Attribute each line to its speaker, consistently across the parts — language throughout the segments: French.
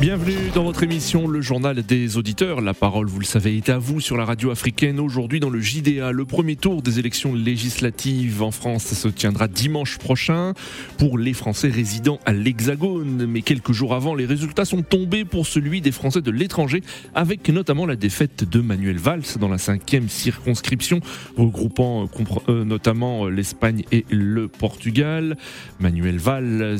Speaker 1: Bienvenue dans votre émission Le Journal des Auditeurs. La parole, vous le savez, est à vous sur la radio africaine. Aujourd'hui, dans le JDA, le premier tour des élections législatives en France se tiendra dimanche prochain pour les Français résidant à l'Hexagone. Mais quelques jours avant, les résultats sont tombés pour celui des Français de l'étranger, avec notamment la défaite de Manuel Valls dans la cinquième circonscription, regroupant euh, notamment l'Espagne et le Portugal. Manuel Valls,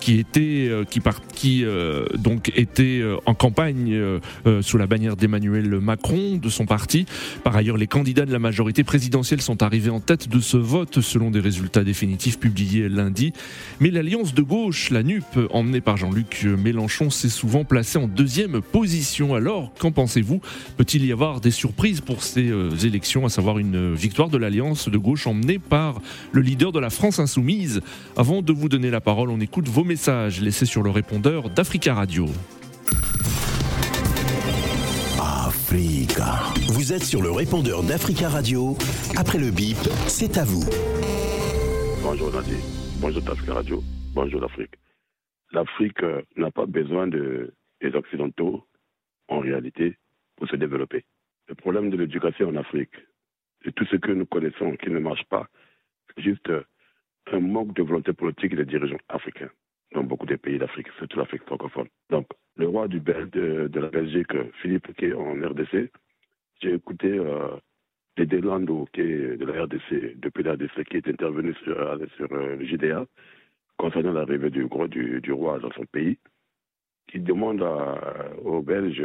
Speaker 1: qui était, euh, qui, part, qui euh, donc était euh, en campagne euh, euh, sous la bannière d'Emmanuel Macron, de son parti. Par ailleurs, les candidats de la majorité présidentielle sont arrivés en tête de ce vote selon des résultats définitifs publiés lundi. Mais l'alliance de gauche, la NUP, emmenée par Jean-Luc Mélenchon, s'est souvent placée en deuxième position. Alors, qu'en pensez-vous? Peut-il y avoir des surprises pour ces élections, à savoir une victoire de l'alliance de gauche emmenée par le leader de la France insoumise? Avant de vous donner la parole, on écoute vos messages laissés sur le répondeur d'Africa Radio.
Speaker 2: Africa. Vous êtes sur le répondeur d'Africa Radio. Après le bip, c'est à vous.
Speaker 3: Bonjour Nadia. Bonjour d'Africa Radio. Bonjour l'Afrique. L'Afrique euh, n'a pas besoin de, des Occidentaux, en réalité, pour se développer. Le problème de l'éducation en Afrique, c'est tout ce que nous connaissons qui ne marche pas. C'est juste euh, un manque de volonté politique des dirigeants africains dans beaucoup de pays d'Afrique, surtout l'Afrique francophone. Donc, le roi du de, la Belgique, Philippe, qui est en RDC, j'ai écouté euh, Delando, qui est de la RDC, depuis la RDC, qui est intervenu sur, euh, sur euh, JDA concernant l'arrivée du, du, du, roi dans son pays, qui demande aux Belges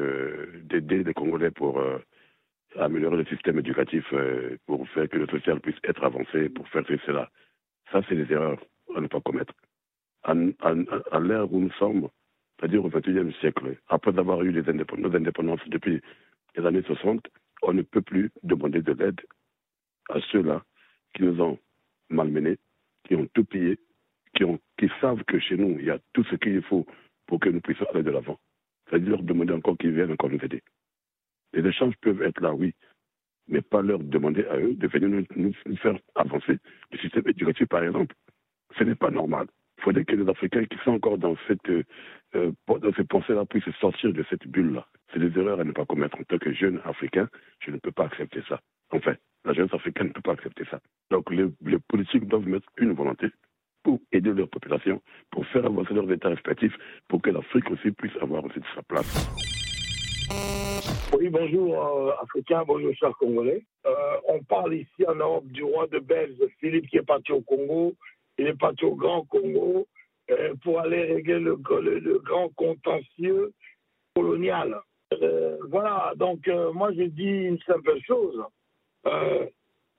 Speaker 3: d'aider les Congolais pour améliorer le système éducatif, pour faire que le social puisse être avancé, pour faire cela. Ça, c'est des erreurs à ne pas commettre à, l'ère où nous sommes, c'est-à-dire au XXIe siècle, après avoir eu les nos indépendances depuis les années 60, on ne peut plus demander de l'aide à ceux-là qui nous ont malmenés, qui ont tout pillé, qui, ont, qui savent que chez nous, il y a tout ce qu'il faut pour que nous puissions aller de l'avant. C'est-à-dire leur demander encore qu'ils viennent encore nous aider. Les échanges peuvent être là, oui, mais pas leur demander à eux de venir nous, nous faire avancer le système éducatif, par exemple. Ce n'est pas normal. Il faudrait que les Africains qui sont encore dans cette, euh, euh dans ces pensées-là puissent sortir de cette bulle-là. C'est des erreurs à ne pas commettre. En tant que jeune Africain, je ne peux pas accepter ça. Enfin, la jeunesse africaine ne peut pas accepter ça. Donc les, politiques doivent mettre une volonté pour aider leur population, pour faire avancer leurs états respectifs, pour que l'Afrique aussi puisse avoir aussi sa place.
Speaker 4: Oui, bonjour euh, Africains, bonjour chers Congolais. Euh, on parle ici en Europe du roi de Belge, Philippe, qui est parti au Congo, il est parti au Grand Congo euh, pour aller régler le, grand contentieux colonial. Euh, voilà, donc euh, moi je dis une simple chose. Il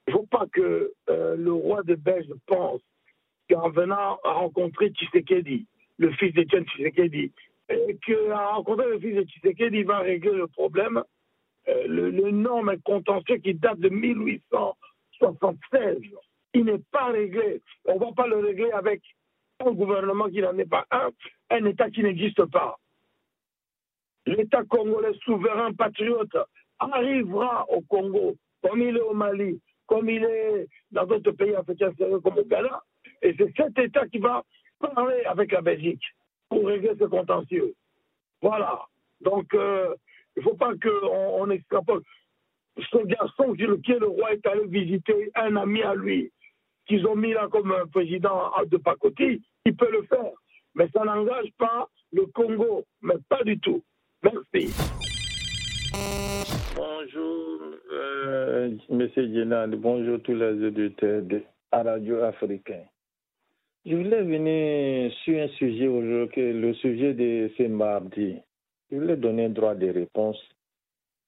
Speaker 4: ne faut pas que le roi de Belge pense qu'en venant à rencontrer Tshisekedi, le fils d'Etienne Tshisekedi, qu'en rencontrer le fils de Tshisekedi, il va régler le problème, l'énorme contentieux qui date de 1876 il n'est pas réglé. On ne va pas le régler avec un gouvernement qui n'en est pas un, un État qui n'existe pas. L'État congolais souverain patriote arrivera au Congo, comme il est au Mali, comme il est dans d'autres pays africains comme au Ghana, et c'est cet État qui va parler avec la Belgique pour régler ce contentieux. Voilà. Donc, euh, il ne faut pas qu'on on extrapole. Ce garçon qui est le roi est allé visiter un ami à lui qu'ils ont mis là comme président de pacotille, il peut le faire. Mais ça n'engage pas le Congo, mais pas du tout. Merci.
Speaker 5: Bonjour, euh, Monsieur bonjour tous les auditeurs de radio africaine. Je voulais venir sur un sujet aujourd'hui, le sujet de ce mardi. Je voulais donner droit de réponse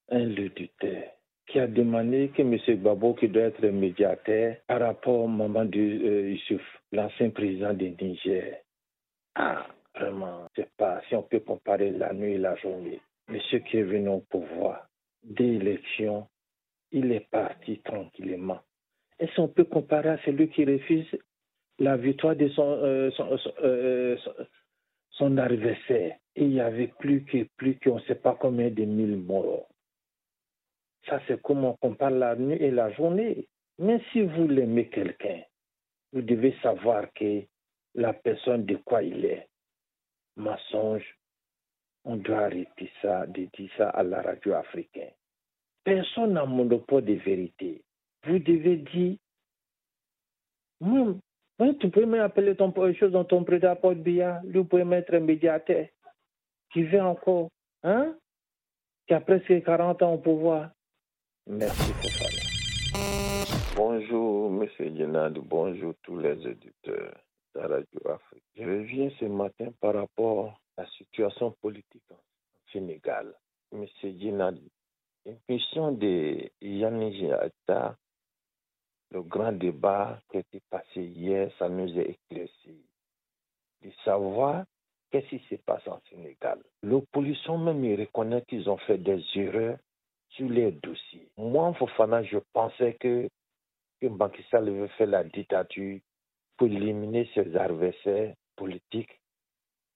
Speaker 5: à un auditeur qui a demandé que M. Babo, qui doit être médiateur par rapport au moment de euh, Youssouf, l'ancien président du Niger. Ah, vraiment, je sais pas si on peut comparer la nuit et la journée. Monsieur qui est venu au pouvoir, dès l'élection, il est parti tranquillement. Est-ce qu'on peut comparer à celui qui refuse la victoire de son, euh, euh, adversaire? Il y avait plus que, plus qu'on ne sait pas combien de mille morts. Ça, c'est comme on compare la nuit et la journée. Mais si vous l'aimez quelqu'un, vous devez savoir que la personne de quoi il est. Mensonge, on doit arrêter ça, de dire ça à la radio africaine. Personne n'a monopole de vérité. Vous devez dire, tu peux m'appeler ton chose dans ton billard, lui pouvez mettre un médiateur qui vit encore, hein, qui a presque 40 ans au pouvoir. Merci, Fofana. Bonjour, M. Yenad, bonjour tous les éditeurs de Radio Afrique. Je reviens ce matin par rapport à la situation politique au Sénégal. M. Yenad, une question de Yannick Atta, le grand débat qui a été passé hier, ça nous a éclairci. De savoir qu'est-ce qui se passe en Sénégal. L'opposition même, ils reconnaît qu'ils ont fait des erreurs sur les dossiers. Moi, Fofana, je pensais que, que Macky Sall veut faire la dictature pour éliminer ses adversaires politiques,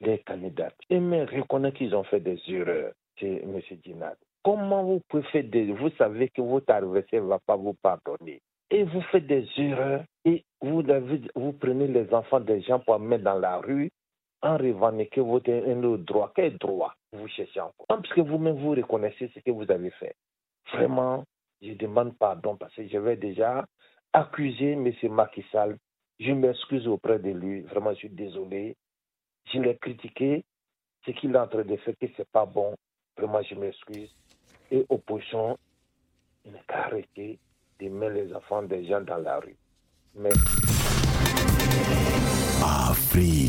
Speaker 5: les candidats. Et mais reconnaît qu'ils ont fait des erreurs, c'est M. Dinad. Comment vous pouvez faire des... Vous savez que votre adversaire ne va pas vous pardonner. Et vous faites des erreurs et vous, vous prenez les enfants des gens pour mettre dans la rue en revendiquant votre un droit. Quel droit vous cherchez encore Parce que vous-même, vous reconnaissez ce que vous avez fait. Vraiment, je demande pardon parce que j'avais déjà accusé M. Macky Sall. Je m'excuse auprès de lui. Vraiment, je suis désolé. Je l'ai critiqué. Ce qu'il est en train de faire, ce n'est pas bon. Vraiment, je m'excuse et opposition n'a qu'à arrêter de mettre les enfants des gens dans la rue. Merci.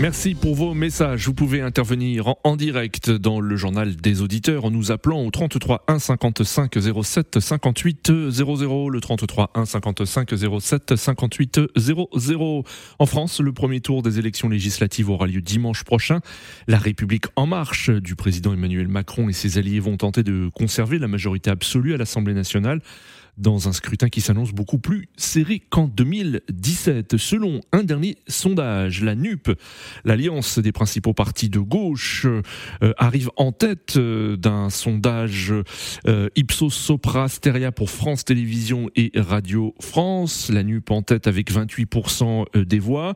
Speaker 1: Merci pour vos messages. Vous pouvez intervenir en, direct dans le journal des auditeurs en nous appelant au 33 1 55 07 58 00. Le 33 1 55 07 58 00. En France, le premier tour des élections législatives aura lieu dimanche prochain. La République en marche du président Emmanuel Macron et ses alliés vont tenter de conserver la majorité absolue à l'Assemblée nationale dans un scrutin qui s'annonce beaucoup plus serré qu'en 2017. Selon un dernier sondage, la NUP, l'alliance des principaux partis de gauche, euh, arrive en tête euh, d'un sondage euh, Ipsos Sopra Steria pour France Télévisions et Radio France. La NUP en tête avec 28% des voix.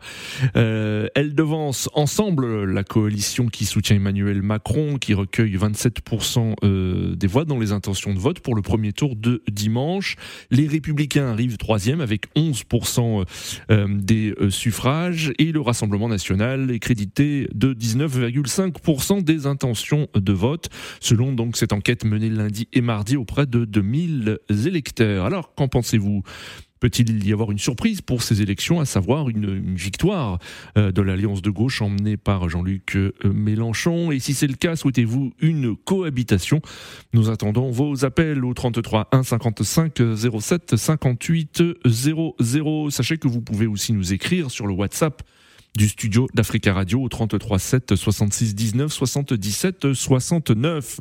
Speaker 1: elle devance ensemble la coalition qui soutient Emmanuel Macron, qui recueille 27% des voix dans les intentions de vote pour le premier tour de dimanche. Les Républicains arrivent troisième avec 11% euh, des suffrages et le Rassemblement national est crédité de 19,5% des intentions de vote, selon donc cette enquête menée lundi et mardi auprès de 2000 électeurs. Alors, qu'en pensez-vous? Peut-il y avoir une surprise pour ces élections, à savoir une, victoire euh, de l'alliance de gauche emmenée par Jean-Luc euh, Mélenchon? Et si c'est le cas, souhaitez-vous une cohabitation? Nous attendons vos appels au 33 1 55 07 58 00. Sachez que vous pouvez aussi nous écrire sur le WhatsApp du studio d'Africa Radio au 33 7 66 19 77 69.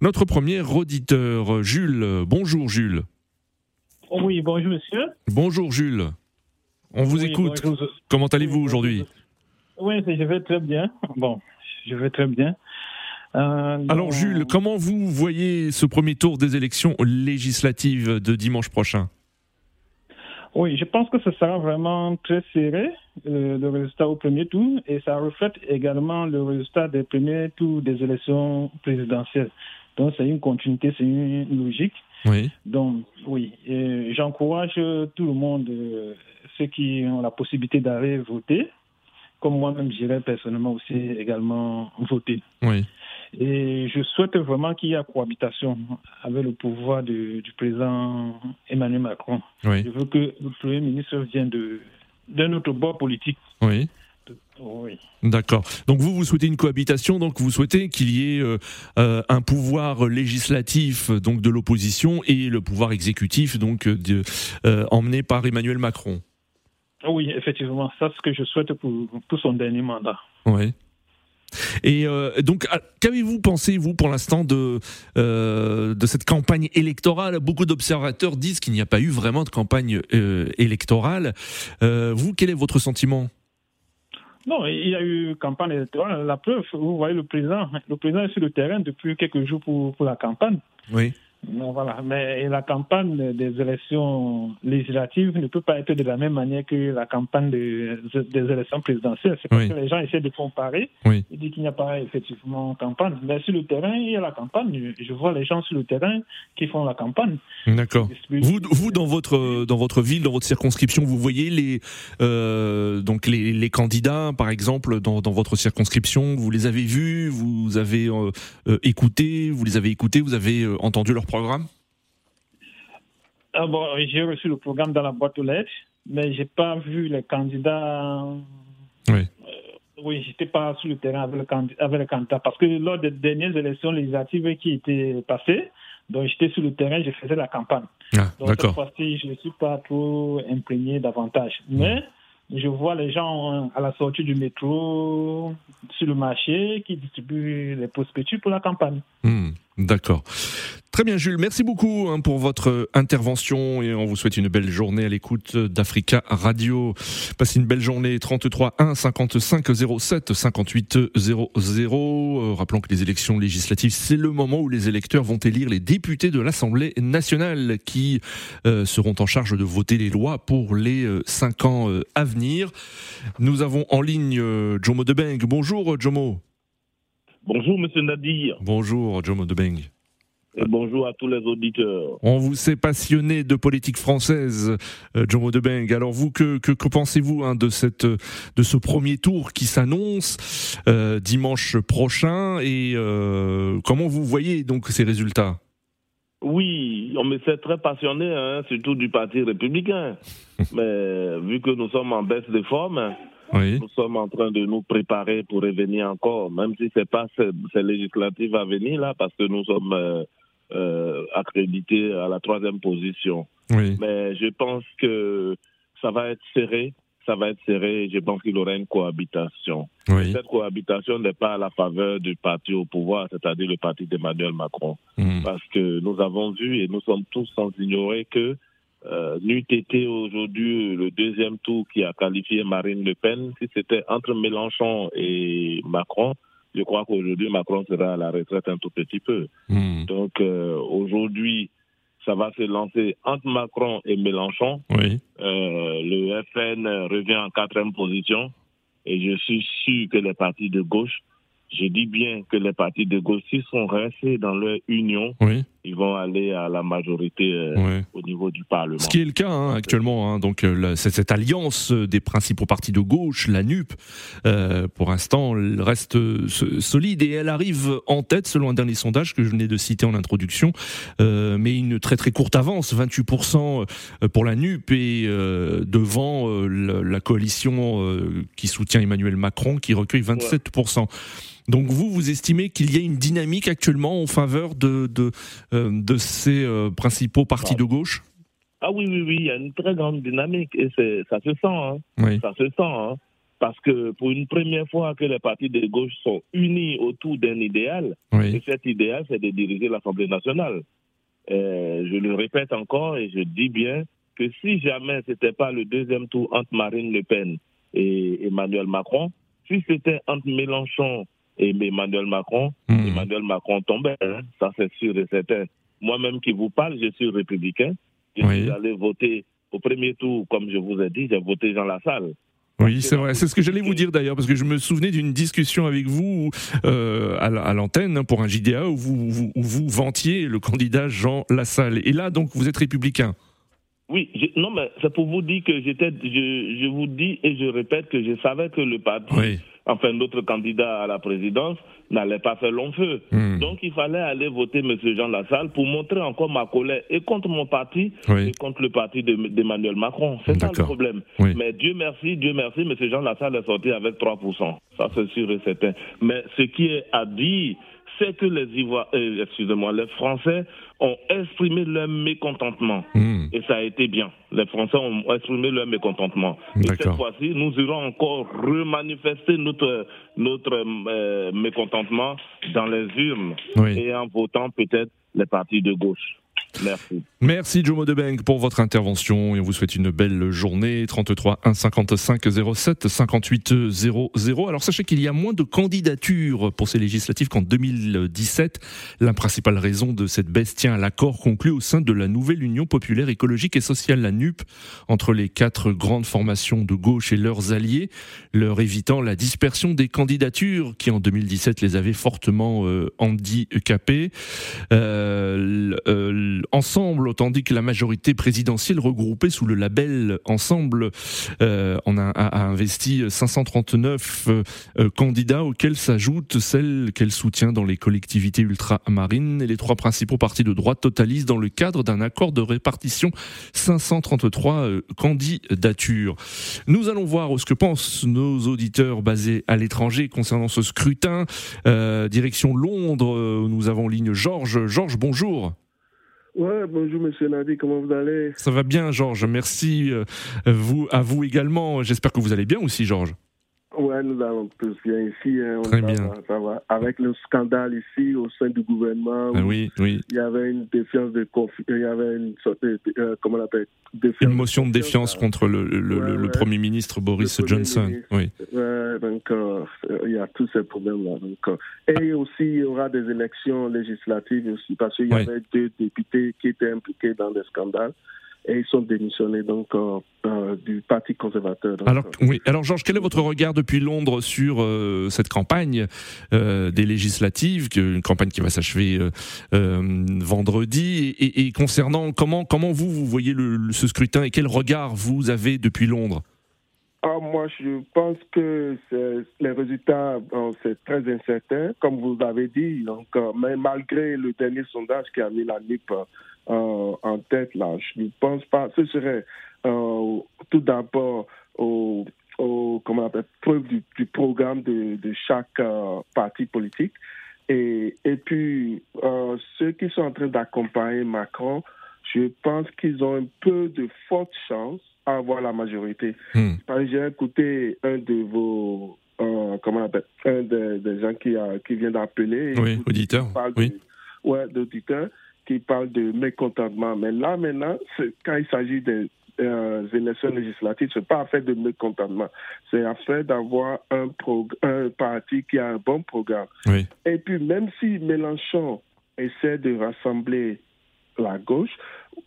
Speaker 1: Notre premier auditeur, Jules. Bonjour Jules.
Speaker 6: Oui, bonjour monsieur.
Speaker 1: Bonjour Jules. On vous écoute. Comment allez-vous aujourd'hui?
Speaker 6: Oui, je vais très bien. Bon, je vais très bien.
Speaker 1: Euh, Alors Jules, comment vous voyez ce premier tour des élections législatives de dimanche prochain?
Speaker 6: Oui, je pense que ce sera vraiment très serré, euh, le résultat au premier tour, et ça reflète également le résultat des premiers tours des élections présidentielles. Donc c'est une continuité, c'est une logique.
Speaker 1: Oui.
Speaker 6: Donc, oui, j'encourage tout le monde, euh, ceux qui ont la possibilité d'aller voter, comme moi-même j'irai personnellement aussi également voter.
Speaker 1: Oui.
Speaker 6: Et je souhaite vraiment qu'il y ait cohabitation avec le pouvoir du président Emmanuel Macron.
Speaker 1: Oui.
Speaker 6: Je veux que le Premier ministre vienne d'un autre bord politique.
Speaker 1: Oui.
Speaker 6: Oui.
Speaker 1: D'accord. Donc vous, vous souhaitez une cohabitation, donc vous souhaitez qu'il y ait euh, euh, un pouvoir législatif donc de l'opposition et le pouvoir exécutif donc de, euh, emmené par Emmanuel Macron.
Speaker 6: Oui, effectivement, ça c'est ce que je souhaite pour, pour son dernier mandat.
Speaker 1: Oui. Et donc, ah, qu'avez-vous pensé, vous, pour l'instant, de, de cette campagne électorale? Beaucoup d'observateurs disent qu'il n'y a pas eu vraiment de campagne électorale. vous, quel est votre sentiment?
Speaker 6: Non, il y a eu campagne électorale. La preuve, vous voyez le président, le président est sur le terrain depuis quelques jours pour, pour la campagne.
Speaker 1: Oui.
Speaker 6: Voilà, mais la campagne des élections législatives ne peut pas être de la même manière que la campagne des, des élections présidentielles. C'est parce
Speaker 1: Oui.
Speaker 6: que les gens essaient de comparer.
Speaker 1: Oui.
Speaker 6: Ils disent qu'il n'y a pas effectivement campagne. Mais sur le terrain, il y a la campagne. Je vois les gens sur le terrain qui font la campagne.
Speaker 1: D'accord. Vous, vous dans votre dans votre ville, dans votre circonscription, vous voyez les euh, donc les, les candidats, par exemple, dans, dans votre circonscription, vous les avez vus, vous avez euh, euh, écouté, vous les avez écoutés, vous avez euh, entendu leur programme
Speaker 6: Ah bon, j'ai reçu le programme dans la boîte aux lettres, mais j'ai pas vu les candidats.
Speaker 1: Oui.
Speaker 6: Euh, oui, j'étais pas sur le terrain avec le, avec le candidat parce que lors des dernières élections législatives qui étaient passées, donc j'étais sur le terrain, je faisais la campagne.
Speaker 1: Ah,
Speaker 6: Donc cette fois-ci, je ne suis pas trop imprégné davantage. Mais je vois les gens euh, à la sortie du métro, sur le marché, qui distribuent les prospectus pour la campagne.
Speaker 1: Hmm, D'accord. Très bien, Jules. Merci beaucoup hein, pour votre intervention et on vous souhaite une belle journée à l'écoute d'Africa Radio. Passez une belle journée. 33 1 55 07 58 00. Euh, rappelons que les élections législatives, c'est le moment où les électeurs vont élire les députés de l'Assemblée nationale qui euh, seront en charge de voter les lois pour les euh, cinq ans euh, à venir. Nous avons en ligne euh, Jomo Debeng. Bonjour Jomo.
Speaker 7: Bonjour, monsieur Nadir,
Speaker 1: Bonjour Jomo Debeng.
Speaker 7: et bonjour à tous les auditeurs.
Speaker 1: On vous sait passionné de politique française, euh, Jomo Debeng. Alors vous, que, que, que pensez-vous hein, de cette de ce premier tour qui s'annonce euh, dimanche prochain et euh, comment vous voyez donc ces résultats?
Speaker 7: Oui, on me sait très passionné, hein, surtout du Parti républicain. Mais vu que nous sommes en baisse de forme,
Speaker 1: Oui.
Speaker 7: nous sommes en train de nous préparer pour revenir encore, même si c'est pas ces, ces législatives à venir là, parce que nous sommes euh, euh, accrédités à la troisième position.
Speaker 1: Oui.
Speaker 7: Mais je pense que ça va être serré, ça va être serré. et Je pense qu'il y aura une cohabitation.
Speaker 1: Oui.
Speaker 7: Cette cohabitation n'est pas à la faveur du parti au pouvoir, c'est-à-dire le parti d'Emmanuel Macron.
Speaker 1: Hmm.
Speaker 7: Parce que nous avons vu et nous sommes tous sans ignorer que euh, n'eût été aujourd'hui le deuxième tour qui a qualifié Marine Le Pen, si c'était entre Mélenchon et Macron, je crois qu'aujourd'hui Macron sera à la retraite un tout petit peu.
Speaker 1: Hmm.
Speaker 7: Donc euh, aujourd'hui, ça va se lancer entre Macron et Mélenchon.
Speaker 1: Oui.
Speaker 7: Euh, le FN revient en quatrième position et je suis sûr que les partis de gauche, je dis bien que les partis de gauche, s'ils sont restés dans leur union,
Speaker 1: Oui.
Speaker 7: Ils vont aller à la majorité euh, au niveau du Parlement.
Speaker 1: Ce qui est le cas hein, actuellement, hein, donc euh, la- cette alliance euh, des principaux partis de gauche, la NUP, euh, pour l'instant reste so- solide et elle arrive en tête selon un dernier sondage que je venais de citer en introduction, euh, mais une très très courte avance, 28% pour la NUP et devant la, la coalition qui soutient Emmanuel Macron qui recueille 27%. Donc vous, vous estimez qu'il y a une dynamique actuellement en faveur de, de, euh, de ces euh, principaux partis de gauche?
Speaker 7: Ah oui, oui, oui, il y a une très grande dynamique et ça se sent, hein,
Speaker 1: Oui.
Speaker 7: ça se sent, hein, parce que pour une première fois que les partis de gauche sont unis autour d'un idéal,
Speaker 1: Oui.
Speaker 7: Et cet idéal, c'est de diriger l'Assemblée nationale. Euh, je le répète encore et je dis bien que si jamais c'était pas le deuxième tour entre Marine Le Pen et Emmanuel Macron, si c'était entre Mélenchon et Emmanuel Macron,
Speaker 1: Hmm.
Speaker 7: Emmanuel Macron tombait. hein. Ça, c'est sûr et certain. Moi-même qui vous parle, je suis républicain. Je
Speaker 1: Oui.
Speaker 7: suis allé voter au premier tour, comme je vous ai dit, j'ai voté Jean Lassalle.
Speaker 1: Oui, c'est vrai. C'est ce que j'allais vous dire d'ailleurs, parce que je me souvenais d'une discussion avec vous euh, à la- à l'antenne hein, pour un JDA où vous, vous, où vous vantiez le candidat Jean Lassalle. Et là, donc, vous êtes républicain.
Speaker 7: Oui, je- non, mais c'est pour vous dire que j'étais, je, je vous dis et je répète que je savais que le parti,
Speaker 1: Oui.
Speaker 7: Enfin notre candidat à la présidence, n'allait pas faire long feu.
Speaker 1: Hmm.
Speaker 7: Donc il fallait aller voter M. Jean Lassalle pour montrer encore ma colère et contre mon parti
Speaker 1: Oui.
Speaker 7: et contre le parti de- d'Emmanuel Macron. C'est ça le problème.
Speaker 1: Oui.
Speaker 7: Mais Dieu merci, Dieu merci, M. Jean Lassalle est sorti avec 3%. Ça c'est sûr et certain. Mais ce qui est à dire, c'est que les euh, excusez-moi, les Français ont exprimé leur mécontentement.
Speaker 1: Hmm.
Speaker 7: Et ça a été bien. Les Français ont exprimé leur mécontentement. Et cette fois-ci, nous irons encore remanifester notre, notre euh, mécontentement dans les urnes
Speaker 1: Oui.
Speaker 7: et en votant peut-être les partis de gauche. Merci.
Speaker 1: Merci Jomo Debeng pour votre intervention et on vous souhaite une belle journée. 33 1 55 07 58 00. Alors sachez qu'il y a moins de candidatures pour ces législatives qu'en 2017. La principale raison de cette baisse tient à l'accord conclu au sein de la nouvelle Union populaire écologique et sociale, la NUP, entre les quatre grandes formations de gauche et leurs alliés, leur évitant la dispersion des candidatures qui en 2017 les avaient fortement euh, handicapées. Euh, euh, ensemble, tandis que la majorité présidentielle regroupée sous le label Ensemble euh, on a, a, investi 539 euh, candidats auxquels s'ajoutent celles qu'elle soutient dans les collectivités ultramarines et les trois principaux partis de droite totalisent dans le cadre d'un accord de répartition 533 euh, candidatures. Nous allons voir ce que pensent nos auditeurs basés à l'étranger concernant ce scrutin. Euh, direction Londres, nous avons ligne Georges. Georges, bonjour.
Speaker 8: Ouais, bonjour Monsieur Nadi, comment vous allez?
Speaker 1: Ça va bien, Georges. Merci euh, vous, à vous également. J'espère que vous allez bien aussi, Georges.
Speaker 8: Ouais, nous allons tous bien ici. Hein,
Speaker 1: Très bien.
Speaker 8: Va, ça va. Avec le scandale ici au sein du gouvernement,
Speaker 1: Ah oui, oui.
Speaker 8: il y avait une défiance de confi- il y avait une sorte de, euh, comment on appelle défiance
Speaker 1: Une motion de défiance
Speaker 8: euh,
Speaker 1: contre le, le,
Speaker 8: Ouais,
Speaker 1: le
Speaker 8: ouais.
Speaker 1: Premier ministre Boris
Speaker 8: Premier
Speaker 1: Johnson.
Speaker 8: ministre.
Speaker 1: Oui.
Speaker 8: Ouais, donc euh, il y a tous ces problèmes-là. Donc, et aussi, il y aura des élections législatives aussi, parce qu'il y avait deux députés qui étaient impliqués dans des scandales et ils sont démissionnés donc euh, euh, du Parti conservateur. Donc,
Speaker 1: Alors,
Speaker 8: euh,
Speaker 1: oui. Alors, Georges, quel est votre regard depuis Londres sur euh, cette campagne des législatives, une campagne qui va s'achever vendredi, et, concernant comment comment vous vous voyez le, le- ce scrutin et quel regard vous avez depuis Londres?
Speaker 8: Ah, moi, je pense que les résultats, bon, c'est très incertain, comme vous l'avez dit. Donc, mais malgré le dernier sondage qui a mis la NIP euh, en tête, là, je ne pense pas. Ce serait euh, tout d'abord au, au- comment on appelle, preuve du, du programme de, de chaque euh, parti politique. Et, et puis, euh, ceux qui sont en train d'accompagner Macron, je pense qu'ils ont un peu de forte chance à avoir la majorité.
Speaker 1: Hmm.
Speaker 8: J'ai écouté un de vos, comment on appelle, un des, des gens qui, qui vient d'appeler.
Speaker 1: Oui, auditeur. Oui.
Speaker 8: de- ouais, d'auditeurs qui parle de mécontentement. Mais là, maintenant, quand il s'agit des euh, élections législatives, c'est pas affaire de mécontentement. C'est affaire d'avoir un, parti qui a un bon programme.
Speaker 1: Oui.
Speaker 8: Et puis, même si Mélenchon essaie de rassembler la gauche,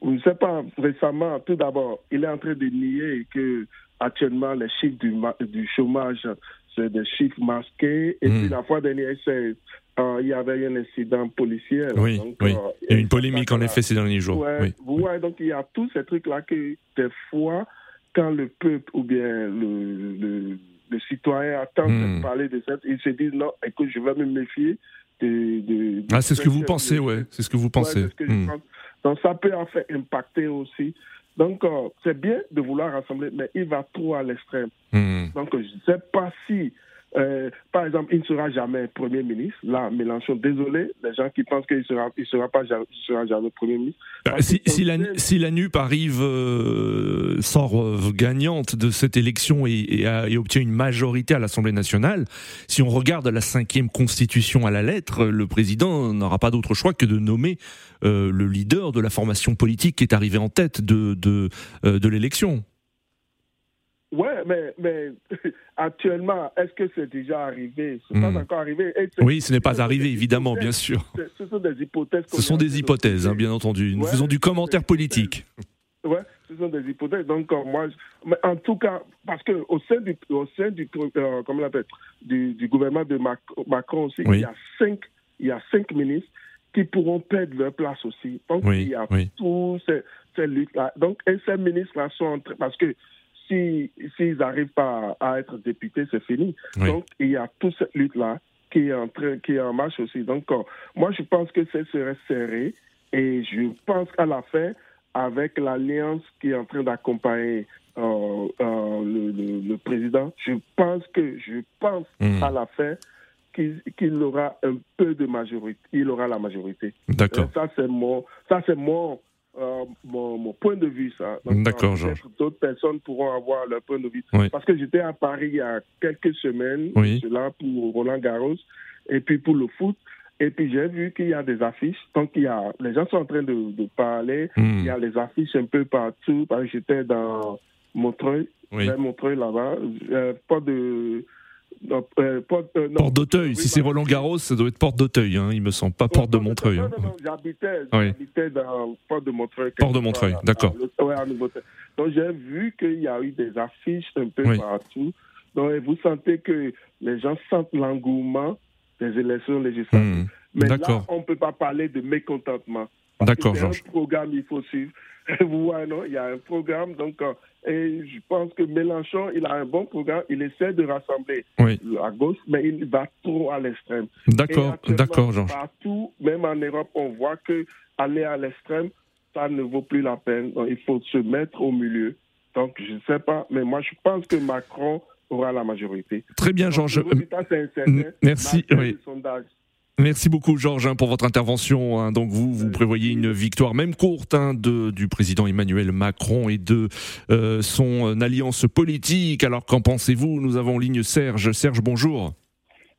Speaker 8: je ne sais pas, récemment, tout d'abord, il est en train de nier que actuellement les chiffres du, du chômage, c'est des chiffres masqués. Et
Speaker 1: Mm.
Speaker 8: puis la fois dernière, c'est, il y avait un incident policier.
Speaker 1: Oui,
Speaker 8: Donc,
Speaker 1: oui.
Speaker 8: euh,
Speaker 1: Il y a eu une polémique en effet ces derniers jours.
Speaker 8: Ouais,
Speaker 1: Oui.
Speaker 8: ouais, donc il y a tous ces trucs-là que des fois, quand le peuple ou bien le, le, le citoyen attend
Speaker 1: Hmm.
Speaker 8: de parler de ça, ils se disent non, écoute, je vais me méfier de. de- de
Speaker 1: Ah, c'est ce que vous pensez, ouais. C'est ce que vous
Speaker 8: Ouais,
Speaker 1: pensez.
Speaker 8: c'est ce que
Speaker 1: Hmm.
Speaker 8: pense. Donc ça peut en fait impacter aussi. Donc euh, c'est bien de vouloir rassembler, mais il va trop à l'extrême.
Speaker 1: Hmm.
Speaker 8: Donc je ne sais pas si, euh, par exemple, il ne sera jamais Premier ministre. Là, Mélenchon, désolé, les gens qui pensent qu'il ne sera, il sera, pas il sera jamais Premier ministre.
Speaker 1: Bah, si, la, si la NUP arrive, euh, sort euh, gagnante de cette élection et, et a- et obtient une majorité à l'Assemblée nationale, si on regarde la cinquième constitution à la lettre, le président n'aura pas d'autre choix que de nommer euh, le leader de la formation politique qui est arrivé en tête de, de, de l'élection.
Speaker 8: Ouais, mais, mais actuellement, est-ce que c'est déjà arrivé? C'est
Speaker 1: Hmm.
Speaker 8: pas encore arrivé.
Speaker 1: Oui, ce n'est pas arrivé, évidemment, bien sûr.
Speaker 8: Ce sont des hypothèses.
Speaker 1: Ce sont des hypothèses, hein, bien entendu. Nous
Speaker 8: Ouais,
Speaker 1: faisons du commentaire politique.
Speaker 8: Ouais, ce sont des hypothèses. Donc, euh, moi, je- mais en tout cas, parce que au sein du, au sein du, euh, comment on l'appelle, du, du gouvernement de Mac- Macron aussi,
Speaker 1: Oui.
Speaker 8: il y a cinq, il y a cinq ministres qui pourront perdre leur place aussi. Donc,
Speaker 1: Oui,
Speaker 8: il y a
Speaker 1: oui.
Speaker 8: tous ces, ces luttes-là. Donc, et ces ministres-là sont en train, parce que si, s'ils n'arrivent pas à être députés, c'est fini.
Speaker 1: Oui.
Speaker 8: Donc, il y a toute cette lutte-là qui est en train, qui est en marche aussi. Donc, euh, moi, je pense que ce serait serré et je pense qu'à la fin, avec l'alliance qui est en train d'accompagner euh, euh, le, le- le président, je pense que, je pense
Speaker 1: Hmm.
Speaker 8: à la fin qu'il aura un peu de majorité. Il aura la majorité.
Speaker 1: D'accord.
Speaker 8: Euh, ça, c'est mon, ça, c'est mon, euh, mon, mon point de vue, ça.
Speaker 1: D'accord, Georges.
Speaker 8: D'autres personnes pourront avoir leur point de vue.
Speaker 1: Oui.
Speaker 8: Parce que j'étais à Paris il y a quelques semaines,
Speaker 1: Oui.
Speaker 8: cela pour Roland Garros, et puis pour le foot. Et puis j'ai vu qu'il y a des affiches. Donc il y a, les gens sont en train de, de parler.
Speaker 1: Hmm.
Speaker 8: Il y a les affiches un peu partout. Par exemple, J'étais dans Montreuil,
Speaker 1: Oui.
Speaker 8: Montreuil là-bas. Euh, pas de. Euh.
Speaker 1: Porte d'Auteuil,
Speaker 8: Oui,
Speaker 1: si c'est
Speaker 8: bah,
Speaker 1: Roland Garros, ça doit être Porte d'Auteuil, hein, il me semble, pas Porte de Montreuil.
Speaker 8: Non,
Speaker 1: hein.
Speaker 8: non, non, j'habitais,
Speaker 1: Oui.
Speaker 8: dans Port de Montreuil.
Speaker 1: Port de Montreuil, d'accord.
Speaker 8: ouais. Donc j'ai vu qu'il y a eu des affiches un peu
Speaker 1: Oui.
Speaker 8: partout. Donc vous sentez que les gens sentent l'engouement des élections législatives.
Speaker 1: Hmm.
Speaker 8: Mais là,
Speaker 1: D'accord,
Speaker 8: on ne peut pas parler de mécontentement.
Speaker 1: D'accord, Georges.
Speaker 8: un programme, il faut suivre. Vous voyez, non Il y a un programme. Donc, euh, et je pense que Mélenchon, il a un bon programme. Il essaie de rassembler
Speaker 1: Oui.
Speaker 8: à gauche, mais il va trop à l'extrême.
Speaker 1: D'accord, d'accord, Georges.
Speaker 8: Partout, même en Europe, on voit que aller à l'extrême, ça ne vaut plus la peine. Donc, il faut se mettre au milieu. Donc, je ne sais pas, mais moi, je pense que Macron aura la majorité.
Speaker 1: Très bien, Georges. Merci, oui. Merci beaucoup, Georges, hein, pour votre intervention. hein. Donc, vous, vous
Speaker 8: Oui.
Speaker 1: prévoyez une victoire, même courte, hein, de, du président Emmanuel Macron et de euh, son euh, alliance politique. Alors, qu'en pensez-vous? Nous avons en ligne Serge. Serge, bonjour.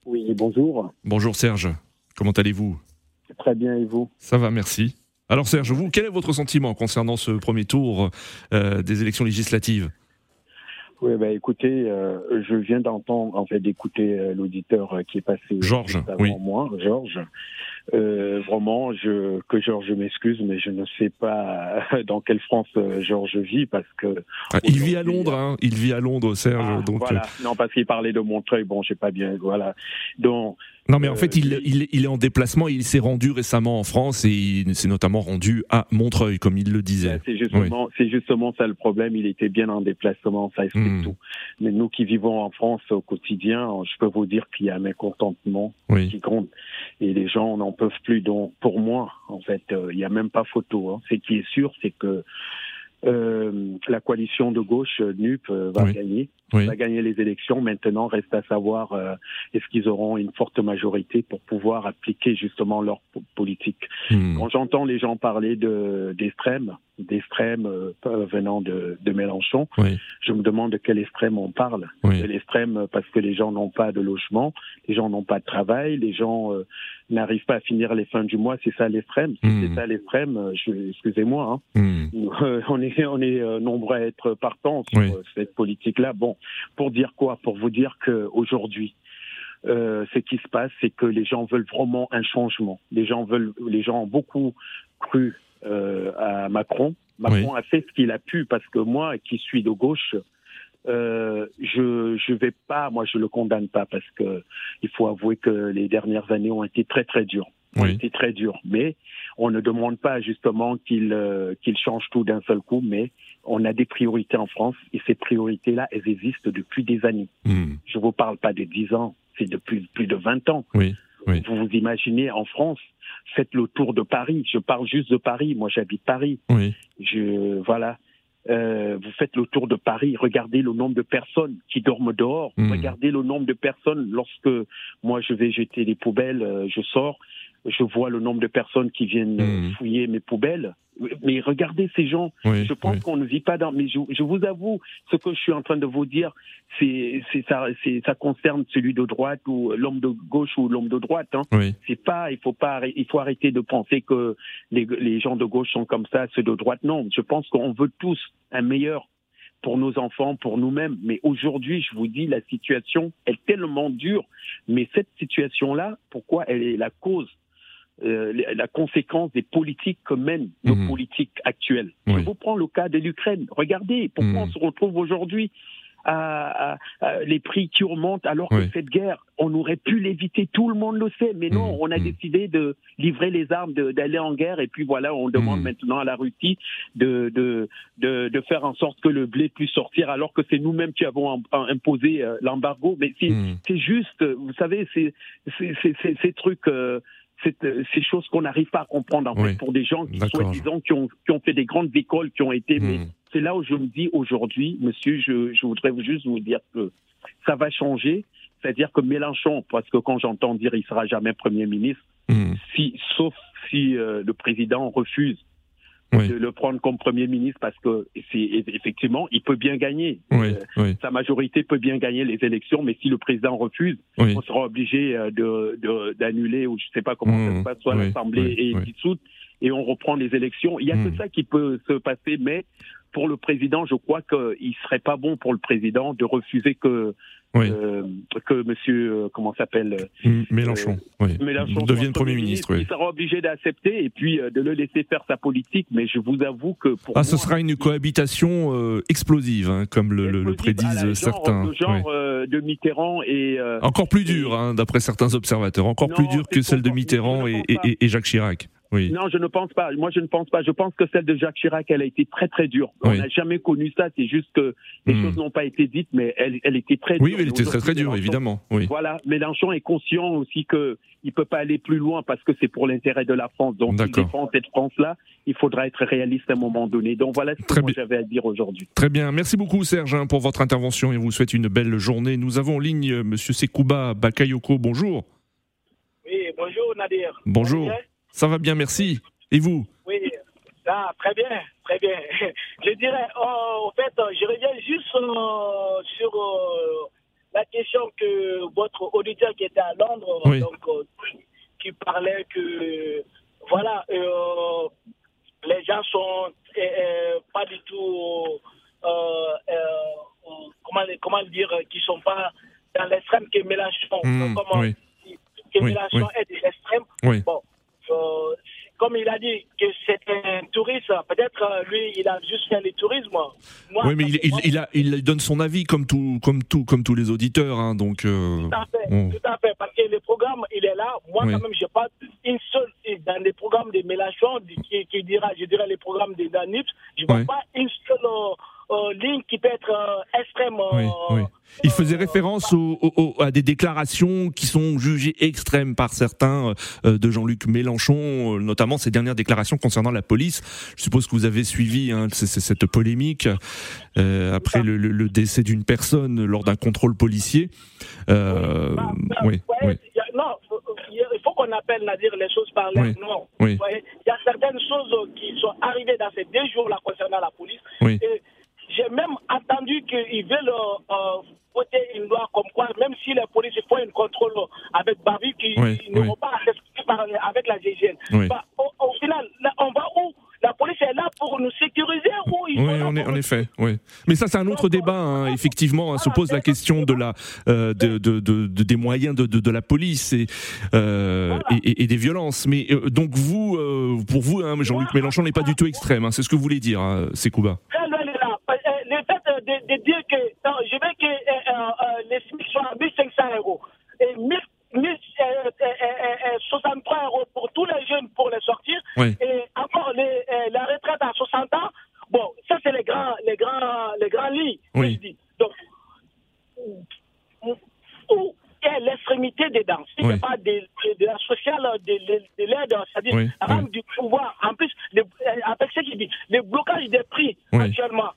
Speaker 9: Oui, bonjour.
Speaker 1: Bonjour, Serge. Comment allez-vous?
Speaker 9: Très bien, et vous?
Speaker 1: Ça va, merci. Alors, Serge, vous, quel est votre sentiment concernant ce premier tour euh, des élections législatives?
Speaker 9: Oui, bah, écoutez, euh, je viens d'entendre, en fait, d'écouter euh, l'auditeur euh, qui est passé
Speaker 1: Georges,
Speaker 9: juste avant
Speaker 1: oui.
Speaker 9: moi, Georges. Euh, vraiment, je, que Georges m'excuse, mais je ne sais pas dans quelle France euh, Georges vit parce que.
Speaker 1: Ah, Il vit à Londres, hein, il vit à Londres, Serge.
Speaker 9: Ah,
Speaker 1: donc,
Speaker 9: voilà.
Speaker 1: euh,
Speaker 9: Non, parce qu'il parlait de Montreuil, bon, j'ai pas bien, voilà. Donc,
Speaker 1: Non, mais en
Speaker 9: Euh,
Speaker 1: fait, il,
Speaker 9: lui-
Speaker 1: il, il est en déplacement. Il s'est rendu récemment en France et il s'est notamment rendu à Montreuil, comme il le disait.
Speaker 9: c'est justement, c'est justement ça le problème. Il était bien en déplacement, ça explique
Speaker 1: Hmm.
Speaker 9: tout. Mais nous qui vivons en France au quotidien, je peux vous dire qu'il y a un mécontentement
Speaker 1: Oui.
Speaker 9: qui gronde et les gens n'en peuvent plus. Donc pour moi, en fait, euh, il n'y a même pas photo. Hein. Ce qui est sûr, c'est que euh, la coalition de gauche euh, NUP euh, va
Speaker 1: Oui.
Speaker 9: gagner,
Speaker 1: Oui.
Speaker 9: va gagner les élections. Maintenant, reste à savoir euh, est-ce qu'ils auront une forte majorité pour pouvoir appliquer justement leur po- politique.
Speaker 1: Hmm.
Speaker 9: Quand j'entends les gens parler de d'extrême, d'extrême euh, venant de, de Mélenchon,
Speaker 1: Oui.
Speaker 9: je me demande de quel extrême on parle.
Speaker 1: Oui.
Speaker 9: De l'extrême parce que les gens n'ont pas de logement, les gens n'ont pas de travail, les gens euh, n'arrivent pas à finir les fins du mois. C'est ça l'extrême. Si
Speaker 1: Hmm.
Speaker 9: c'est ça l'extrême, euh, excusez-moi. Hein,
Speaker 1: Hmm.
Speaker 9: euh, on est on est euh, nombreux à être partants sur
Speaker 1: Oui.
Speaker 9: euh, cette politique-là. Bon, pour dire quoi? Pour vous dire que aujourd'hui, euh, ce qui se passe, c'est que les gens veulent vraiment un changement. Les gens veulent, les gens ont beaucoup cru euh, à Macron. Macron a fait ce qu'il a pu parce que moi, qui suis de gauche, euh, je je vais pas, moi je le condamne pas parce que il faut avouer que les dernières années ont été très très dures ont
Speaker 1: Oui.
Speaker 9: été très dures. Mais on ne demande pas justement qu'il euh, qu'il change tout d'un seul coup, mais on a des priorités en France et ces priorités-là, elles existent depuis des années.
Speaker 1: Hmm.
Speaker 9: Je vous parle pas de 10 ans, c'est depuis plus de 20 ans.
Speaker 1: Oui. Oui.
Speaker 9: Vous vous imaginez en France, faites le tour de Paris. Je parle juste de Paris. Moi, j'habite Paris.
Speaker 1: Oui.
Speaker 9: Je voilà. Euh, vous faites le tour de Paris, regardez le nombre de personnes qui dorment dehors,
Speaker 1: Mhm.
Speaker 9: regardez le nombre de personnes lorsque moi je vais jeter les poubelles, euh, je sors, je vois le nombre de personnes qui viennent euh,
Speaker 1: Mhm.
Speaker 9: fouiller mes poubelles. Mais regardez ces gens,
Speaker 1: Oui.
Speaker 9: je pense
Speaker 1: oui.
Speaker 9: qu'on ne vit pas dans. Mais je, je vous avoue, ce que je suis en train de vous dire, c'est ça, c'est ça concerne celui de droite ou l'homme de gauche ou l'homme de droite. Hein.
Speaker 1: Oui.
Speaker 9: C'est pas, il faut pas, arrêter- il faut arrêter de penser que les, les gens de gauche sont comme ça, ceux de droite. Non, je pense qu'on veut tous un meilleur pour nos enfants, pour nous-mêmes. Mais aujourd'hui, je vous dis, la situation est tellement dure. Mais cette situation-là, pourquoi elle est la cause, euh, la conséquence des politiques que mènent nos
Speaker 1: Mhm.
Speaker 9: politiques actuelles.
Speaker 1: Oui.
Speaker 9: Je vous prends le cas de l'Ukraine. Regardez pourquoi
Speaker 1: Mhm.
Speaker 9: on se retrouve aujourd'hui à, à- à les prix qui remontent alors que cette guerre, on aurait pu l'éviter, tout le monde le sait, mais non,
Speaker 1: Mhm.
Speaker 9: on a décidé de livrer les armes, d'aller en guerre, et puis voilà, on demande maintenant à la Russie de, de, de, de faire en sorte que le blé puisse sortir, alors que c'est nous-mêmes qui avons im- imposé euh, l'embargo. Mais c'est c'est juste, vous savez, ces trucs... euh, ces choses qu'on n'arrive pas à comprendre en
Speaker 1: Oui.
Speaker 9: fait pour des gens qui soi-disant qui ont, qui ont fait des grandes écoles, qui ont été mais
Speaker 1: Hmm.
Speaker 9: c'est là où je me dis aujourd'hui, monsieur, je, je voudrais juste vous dire que ça va changer. C'est-à-dire que Mélenchon, parce que quand j'entends dire il sera jamais Premier ministre,
Speaker 1: Hmm.
Speaker 9: si, sauf si euh, le président refuse de le prendre comme Premier ministre parce que c'est effectivement, il peut bien gagner.
Speaker 1: Euh,
Speaker 9: sa majorité peut bien gagner les élections, mais si le président refuse, on sera obligé de d'annuler ou je sais pas comment ça se passe, soit l'Assemblée est dissoute et on reprend les élections. Il y a que ça qui peut se passer, mais pour le président, je crois qu'il serait pas bon pour le président de refuser que euh, que Monsieur euh, comment s'appelle
Speaker 1: euh, Mélenchon, oui. devienne Premier ministre.
Speaker 9: Il sera obligé d'accepter et puis de le laisser faire sa politique. Mais je vous avoue que pour
Speaker 1: ah, ce sera une cohabitation explosive, hein, comme le, prédisent certains.
Speaker 9: Le genre de Mitterrand et
Speaker 1: encore plus dur, hein, d'après certains observateurs, encore plus dur que celle de Mitterrand et, et Jacques Chirac.
Speaker 9: Non, je ne pense pas. Moi, je ne pense pas. Je pense que celle de Jacques Chirac, elle a été très très dure. On n'a jamais connu ça. C'est juste que les hmm. choses n'ont pas été dites, mais elle, elle était très
Speaker 1: dure. Oui, elle était très très dure, évidemment. Oui.
Speaker 9: Voilà. Mélenchon est conscient aussi que il peut pas aller plus loin parce que c'est pour l'intérêt de la France. Donc, il défend cette France-là. Il faudra être réaliste à un moment donné. Donc voilà ce que j'avais à dire aujourd'hui.
Speaker 1: Très bien. Merci beaucoup, Serge, hein, pour votre intervention et vous souhaite une belle journée. Nous avons en ligne euh, Monsieur Sekouba Bakayoko. Bonjour.
Speaker 10: Oui, bonjour Nadir.
Speaker 1: Bonjour. Ça va bien, merci. Et vous?
Speaker 10: Oui, ça, très bien, très bien. Je dirais, en oh, fait, je reviens juste euh, sur euh, la question que votre auditeur qui était à Londres, donc, euh, qui parlait que, voilà, les gens sont pas du tout, comment, comment dire, qui sont pas dans l'extrême que Mélenchon, mmh, comment, que Mélenchon est de l'extrême. Bon, euh, comme il a dit que c'est un touriste, peut-être euh, lui, il a juste fait le tourisme.
Speaker 1: oui, mais il, a, il donne son avis comme tout, comme tout, comme tous les auditeurs, hein, donc.
Speaker 10: Euh, tout à fait, tout à fait, parce que le programme, il est là. Moi, quand même, je pas une seule dans les programmes de Mélenchon qui, qui dira, je dirais les programmes de Danip, je vois pas une seule ligne qui peut être euh, extrême. Oui,
Speaker 1: oui. Il faisait référence à des déclarations qui sont jugées extrêmes par certains euh, de Jean-Luc Mélenchon, notamment ces dernières déclarations concernant la police. Je suppose que vous avez suivi hein, cette polémique après le, décès d'une personne lors d'un contrôle policier.
Speaker 10: oui, oui. Non, il faut qu'on appelle Nadir les choses par leur nom. Il y a certaines choses qui sont arrivées dans ces deux jours-là concernant la police. Et j'ai même entendu qu'ils veulent euh, euh, voter une loi comme quoi, même si les policiers font un contrôle avec Bavi, qu'ils ne vont pas parler avec la GGN. Bah, au, final, on va où? La police est là pour nous sécuriser ou
Speaker 1: Oui, en, en effet. Oui. Mais ça, c'est un autre débat. Hein. Effectivement, hein, se pose la question de la, euh, de, de, de, des moyens de, la police et, euh, et, et, des violences. Mais donc vous, pour vous, hein, Jean-Luc Mélenchon n'est pas du tout extrême. c'est ce que vous voulez dire, hein, Sekouba
Speaker 10: 1500 euros et 1063 euros pour tous les jeunes pour les sortir et encore les, la retraite à 60 ans. Bon, ça c'est les grands, les grands, les grands lits. Oui. dis. Donc, où est l'extrémité dedans Si oui. pas de, de, la sociale, de, de l'aide, c'est-à-dire oui. du pouvoir. En plus, avec ce qu'il dit, le blocage des prix actuellement.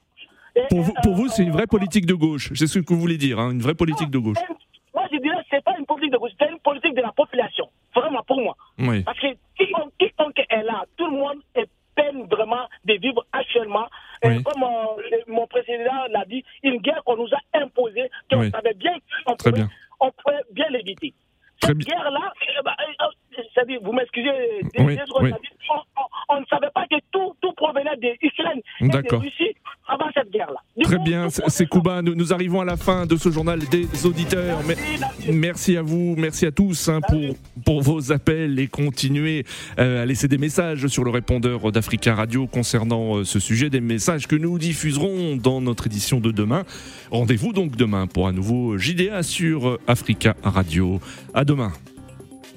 Speaker 1: Pour vous, pour vous c'est une vraie politique de gauche. C'est ce que vous voulez dire, hein, une vraie politique de gauche.
Speaker 10: Moi, je dirais que ce n'est pas une politique de gauche, c'est une politique de la population. Vraiment, pour moi. Oui. Parce que quiconque est là, tout le monde est peine vraiment de vivre actuellement. Et comme euh, mon président l'a dit, une guerre qu'on nous a imposée, qu'on oui. savait bien qu'on pouvait, on pouvait bien l'éviter. Cette guerre-là, eh ben, euh, euh, vous m'excusez, oui, oui. on, on, ne savait pas que tout, tout provenait d'Ukraine et de Russie avant cette guerre-là.
Speaker 1: Très bien, c'est Kuba. Nous, nous, arrivons à la fin de ce journal des auditeurs. Merci, merci à vous, merci à tous hein, pour, pour vos appels et continuez euh, à laisser des messages sur le répondeur d'Africa Radio concernant euh, ce sujet, des messages que nous diffuserons dans notre édition de demain. Rendez-vous donc demain pour un nouveau JDA sur Africa Radio. À demain.